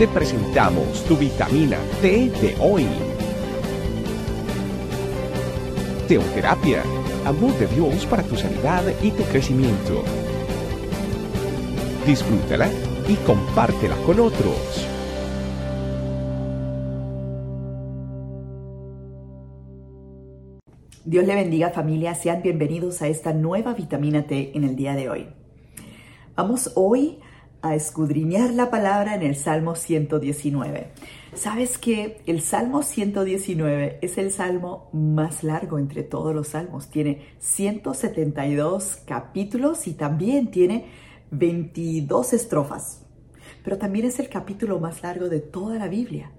te presentamos tu vitamina T de hoy. Teoterapia, amor de Dios para tu sanidad y tu crecimiento. Disfrútala y compártela con otros. Dios le bendiga familia, sean bienvenidos a esta nueva vitamina T en el día de hoy. Vamos hoy a escudriñar la palabra en el Salmo 119. ¿Sabes que el Salmo 119 es el salmo más largo entre todos los salmos? Tiene 172 capítulos y también tiene 22 estrofas. Pero también es el capítulo más largo de toda la Biblia.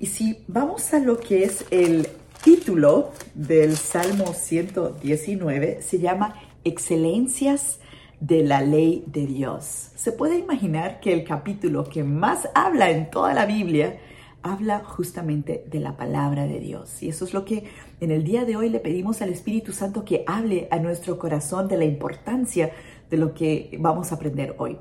Y si vamos a lo que es el título del Salmo 119, se llama Excelencias de la ley de Dios. Se puede imaginar que el capítulo que más habla en toda la Biblia habla justamente de la palabra de Dios. Y eso es lo que en el día de hoy le pedimos al Espíritu Santo que hable a nuestro corazón de la importancia de lo que vamos a aprender hoy.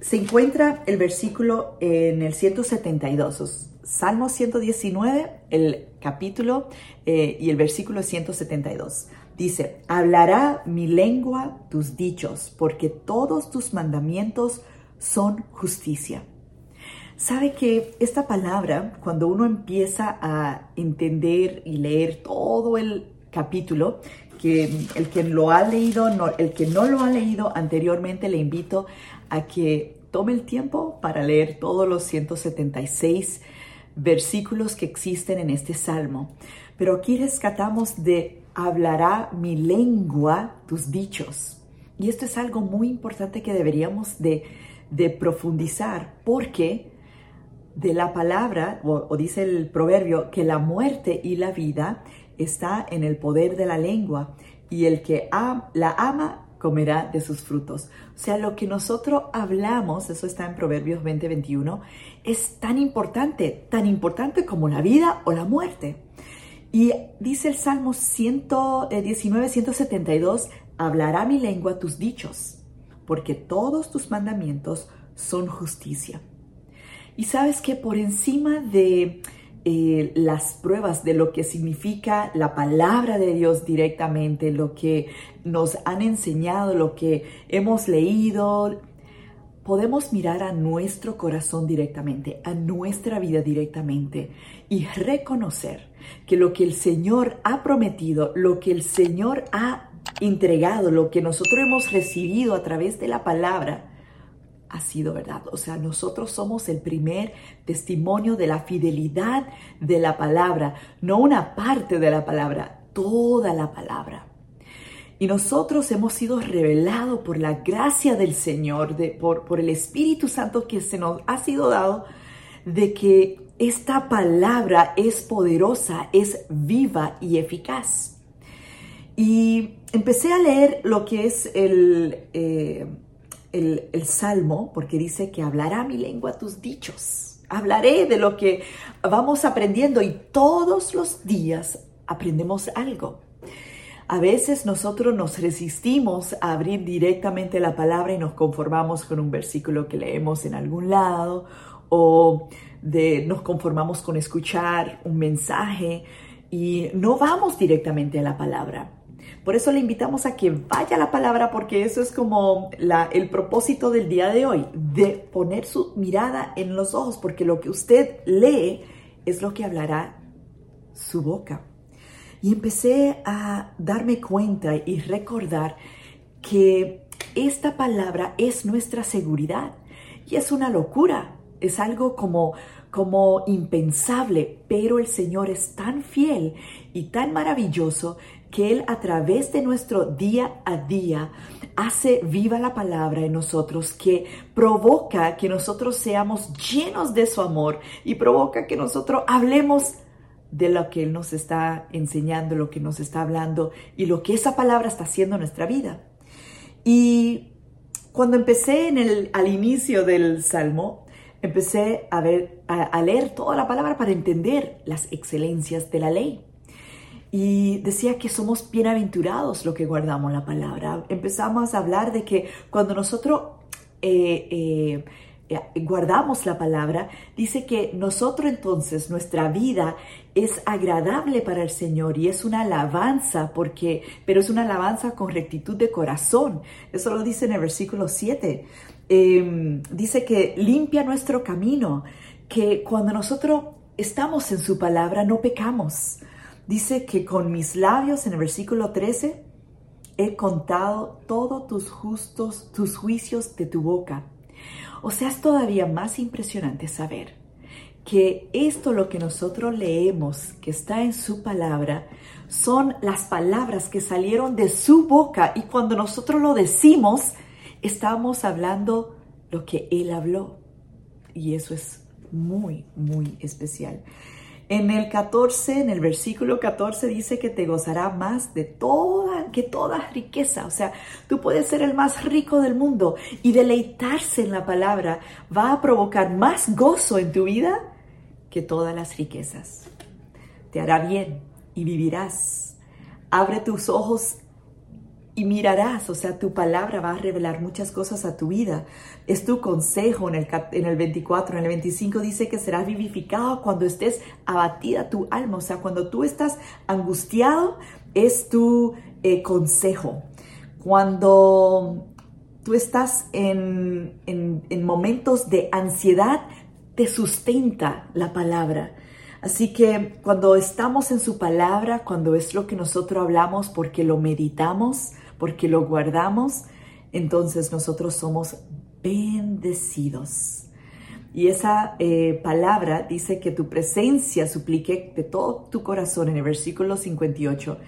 Se encuentra el versículo en el 172, Salmo 119, el capítulo eh, y el versículo 172. Dice, hablará mi lengua tus dichos, porque todos tus mandamientos son justicia. Sabe que esta palabra, cuando uno empieza a entender y leer todo el capítulo, que el que lo ha leído, el que no lo ha leído anteriormente, le invito a que tome el tiempo para leer todos los 176 versículos que existen en este salmo. Pero aquí rescatamos de hablará mi lengua tus dichos. Y esto es algo muy importante que deberíamos de, profundizar porque de la palabra, o, dice el proverbio, que la muerte y la vida está en el poder de la lengua y el que la ama comerá de sus frutos. O sea, lo que nosotros hablamos, eso está en Proverbios 20-21, es tan importante, tan importante como la vida o la muerte. Y dice el Salmo 119, 172, hablará mi lengua tus dichos, porque todos tus mandamientos son justicia. Y sabes que por encima de eh, las pruebas de lo que significa la palabra de Dios directamente, lo que nos han enseñado, lo que hemos leído, podemos mirar a nuestro corazón directamente, a nuestra vida directamente y reconocer que lo que el Señor ha prometido, lo que el Señor ha entregado, lo que nosotros hemos recibido a través de la palabra, ha sido verdad. O sea, nosotros somos el primer testimonio de la fidelidad de la palabra, no una parte de la palabra, toda la palabra. Y nosotros hemos sido revelados por la gracia del Señor, por, el Espíritu Santo que se nos ha sido dado, de que esta palabra es poderosa, es viva y eficaz. Y empecé a leer lo que es el, eh, el, salmo, porque dice que hablará mi lengua tus dichos. Hablaré de lo que vamos aprendiendo y todos los días aprendemos algo. A veces nosotros nos resistimos a abrir directamente la palabra y nos conformamos con un versículo que leemos en algún lado o de, nos conformamos con escuchar un mensaje y no vamos directamente a la palabra. Por eso le invitamos a que vaya a la palabra porque eso es como el propósito del día de hoy, de poner su mirada en los ojos porque lo que usted lee es lo que hablará su boca. Y empecé a darme cuenta y recordar que esta palabra es nuestra seguridad. Y es una locura, es algo como, como impensable, pero el Señor es tan fiel y tan maravilloso que Él a través de nuestro día a día hace viva la palabra en nosotros, que provoca que nosotros seamos llenos de su amor y provoca que nosotros hablemos de lo que Él nos está enseñando, lo que nos está hablando y lo que esa palabra está haciendo en nuestra vida. Y cuando empecé en el, al inicio del Salmo, empecé a, ver, a, leer toda la palabra para entender las excelencias de la ley. Y decía que somos bienaventurados lo que guardamos la palabra. Empezamos a hablar de que cuando nosotros eh, eh, guardamos la palabra, dice que nosotros entonces, nuestra vida es agradable para el Señor y es una alabanza, porque, pero es una alabanza con rectitud de corazón. Eso lo dice en el versículo 7. Em, dice que limpia nuestro camino, que cuando nosotros estamos en su palabra no pecamos. Dice que con mis labios, en el versículo 13, he contado todos tus justos, tus juicios de tu boca. O sea, es todavía más impresionante saber que esto lo que nosotros leemos, que está en su palabra, son las palabras que salieron de su boca y cuando nosotros lo decimos, estamos hablando lo que él habló. Y eso es muy, muy especial. En el 14, en el versículo 14 dice que te gozará más de toda, que toda riqueza. O sea, tú puedes ser el más rico del mundo y deleitarse en la palabra va a provocar más gozo en tu vida que todas las riquezas. Te hará bien y vivirás. Abre tus ojos y mirarás, o sea, tu palabra va a revelar muchas cosas a tu vida. Es tu consejo en el, en el 24, en el 25 dice que serás vivificado cuando estés abatida tu alma, o sea, cuando tú estás angustiado, es tu eh, consejo. Cuando tú estás en, en, en momentos de ansiedad, te sustenta la palabra. Así que cuando estamos en su palabra, cuando es lo que nosotros hablamos porque lo meditamos, porque lo guardamos, entonces nosotros somos bendecidos. Y esa eh, palabra dice que tu presencia suplique de todo tu corazón en el versículo 58.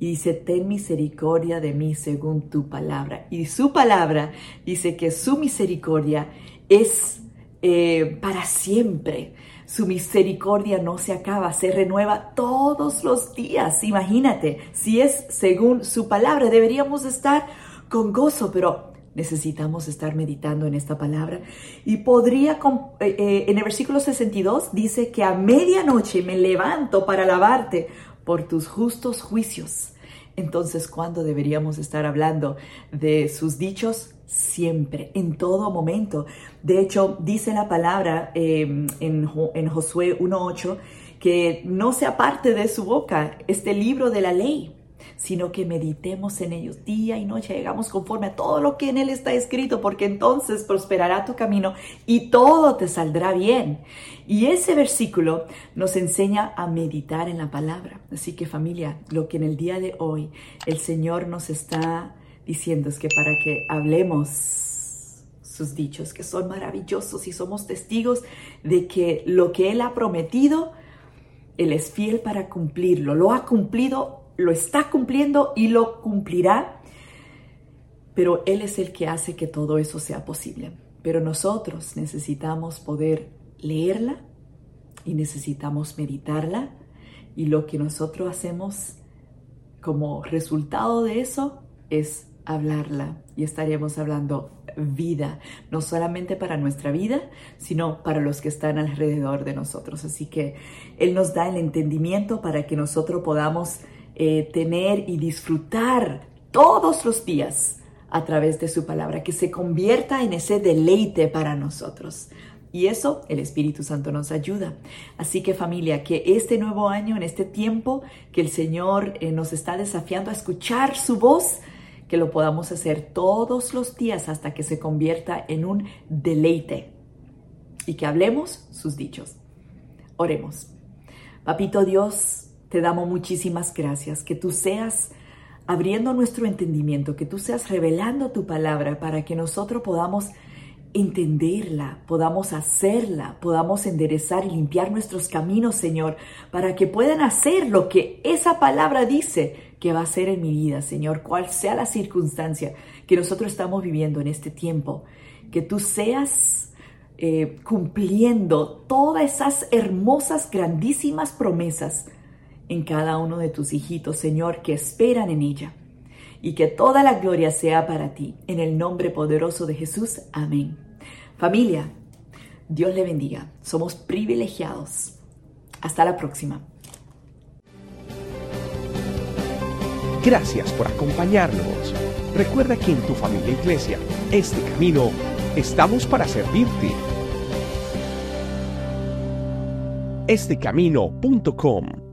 Y dice, ten misericordia de mí según tu palabra. Y su palabra dice que su misericordia es eh, para siempre. Su misericordia no se acaba, se renueva todos los días. Imagínate, si es según su palabra, deberíamos estar con gozo, pero necesitamos estar meditando en esta palabra. Y podría, eh, eh, en el versículo 62 dice que a medianoche me levanto para alabarte por tus justos juicios. Entonces, ¿cuándo deberíamos estar hablando de sus dichos? siempre, en todo momento. De hecho, dice la palabra em, en, en Josué 1.8 que no se aparte de su boca este libro de la ley, sino que meditemos en ellos día y noche, llegamos conforme a todo lo que en él está escrito, porque entonces prosperará tu camino y todo te saldrá bien. Y ese versículo nos enseña a meditar en la palabra. Así que familia, lo que en el día de hoy el Señor nos está diciendo es que para que hablemos sus dichos, que son maravillosos y somos testigos de que lo que Él ha prometido, Él es fiel para cumplirlo. Lo ha cumplido, lo está cumpliendo y lo cumplirá. Pero Él es el que hace que todo eso sea posible. Pero nosotros necesitamos poder leerla y necesitamos meditarla. Y lo que nosotros hacemos como resultado de eso es hablarla y estaríamos hablando vida, no solamente para nuestra vida, sino para los que están alrededor de nosotros. Así que Él nos da el entendimiento para que nosotros podamos eh, tener y disfrutar todos los días a través de su palabra, que se convierta en ese deleite para nosotros. Y eso el Espíritu Santo nos ayuda. Así que familia, que este nuevo año, en este tiempo que el Señor eh, nos está desafiando a escuchar su voz, que lo podamos hacer todos los días hasta que se convierta en un deleite y que hablemos sus dichos. Oremos. Papito Dios, te damos muchísimas gracias, que tú seas abriendo nuestro entendimiento, que tú seas revelando tu palabra para que nosotros podamos entenderla, podamos hacerla, podamos enderezar y limpiar nuestros caminos, Señor, para que puedan hacer lo que esa palabra dice que va a ser en mi vida, Señor, cual sea la circunstancia que nosotros estamos viviendo en este tiempo, que tú seas eh, cumpliendo todas esas hermosas, grandísimas promesas en cada uno de tus hijitos, Señor, que esperan en ella y que toda la gloria sea para ti. En el nombre poderoso de Jesús. Amén. Familia, Dios le bendiga. Somos privilegiados. Hasta la próxima. Gracias por acompañarnos. Recuerda que en tu familia iglesia, este camino Estamos para servirte. estecamino.com